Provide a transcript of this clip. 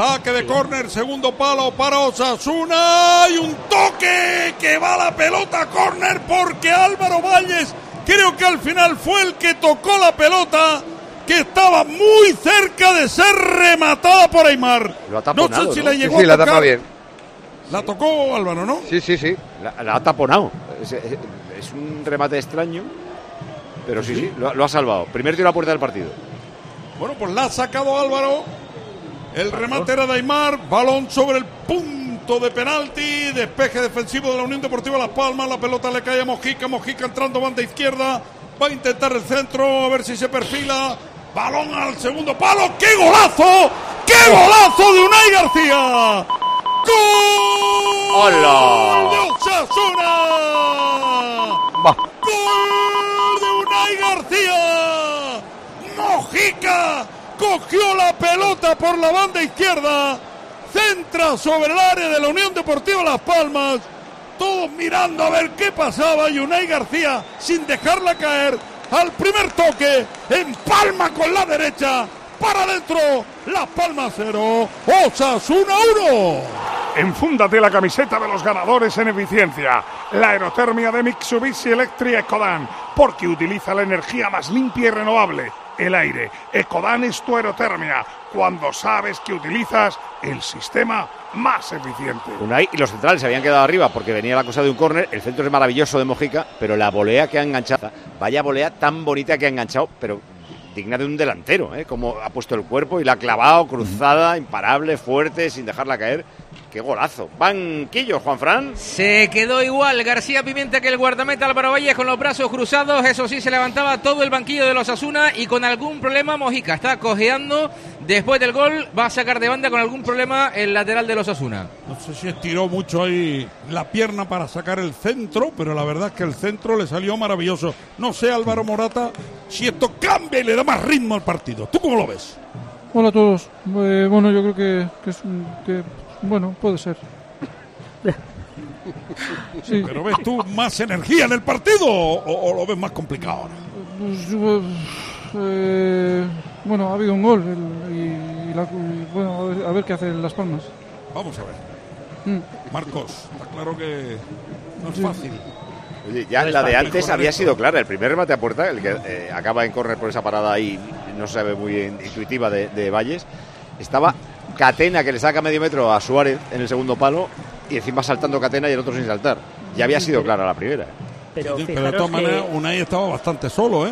Saque de córner, segundo palo para Osasuna. Y un toque que va la pelota a córner porque Álvaro Valles creo que al final fue el que tocó la pelota que estaba muy cerca de ser rematada por Aymar. Lo ha no taponado, sé si ¿no? la Sí, llegó sí, a la tocar. tapa bien. La tocó Álvaro, ¿no? Sí, sí, sí. La, la ha taponado. Es, es- es un remate extraño, pero sí, sí, lo, ha- lo ha salvado. Primer tiro a puerta del partido. Bueno, pues la ha sacado Álvaro. El remate era de Aymar. Balón sobre el punto de penalti. Despeje defensivo de la Unión Deportiva Las Palmas. La pelota le cae a Mojica. Mojica entrando banda izquierda. Va a intentar el centro. A ver si se perfila. Balón al segundo palo. ¡Qué golazo! ¡Qué golazo de Unai García! ¡Gol! ¡Hola! ¡De Osasuna! Va. ¡Gol de Unai García! Mojica cogió la pelota por la banda izquierda, centra sobre el área de la Unión Deportiva Las Palmas, todos mirando a ver qué pasaba y Unai García, sin dejarla caer, al primer toque, empalma con la derecha, para adentro, Las Palmas 0, Osasuna 1. Enfúndate la camiseta de los ganadores en eficiencia. La aerotermia de Mitsubishi Electric Ecodan, porque utiliza la energía más limpia y renovable, el aire. Ecodan es tu aerotermia, cuando sabes que utilizas el sistema más eficiente. Unai y los centrales se habían quedado arriba porque venía la cosa de un córner. El centro es maravilloso de Mojica, pero la volea que ha enganchado, vaya volea tan bonita que ha enganchado, pero digna de un delantero, ¿eh? como ha puesto el cuerpo y la ha clavado cruzada, imparable, fuerte, sin dejarla caer. ¡Qué golazo! Banquillo, Juan Fran. Se quedó igual García Pimienta que el guardameta Álvaro Valles con los brazos cruzados. Eso sí, se levantaba todo el banquillo de los Asuna y con algún problema Mojica. Está cojeando después del gol. Va a sacar de banda con algún problema el lateral de los Asuna. No sé si estiró mucho ahí la pierna para sacar el centro, pero la verdad es que el centro le salió maravilloso. No sé, Álvaro Morata, si esto cambia y le da más ritmo al partido. ¿Tú cómo lo ves? Hola a todos. Eh, bueno, yo creo que, que es un- que, bueno, puede ser. Sí, ¿Pero ves tú más energía en el partido o, o lo ves más complicado ahora? pues, eh, eh, bueno, ha habido un gol el- y, y la- y, bueno, a ver, a ver qué hacen Las Palmas. Vamos a ver. Mm. Marcos, está claro que no es fácil. Oye, ya la de antes había sido clara. El primer remate a puerta, el que eh, acaba en córner por esa parada ahí, no se ve muy in- intuitiva de, de Valles, estaba Catena que le saca medio metro a Suárez en el segundo palo y encima saltando Catena y el otro sin saltar. Ya había sido clara la primera. Pero Sí, pero de todas maneras, que- Unai estaba bastante solo, ¿eh?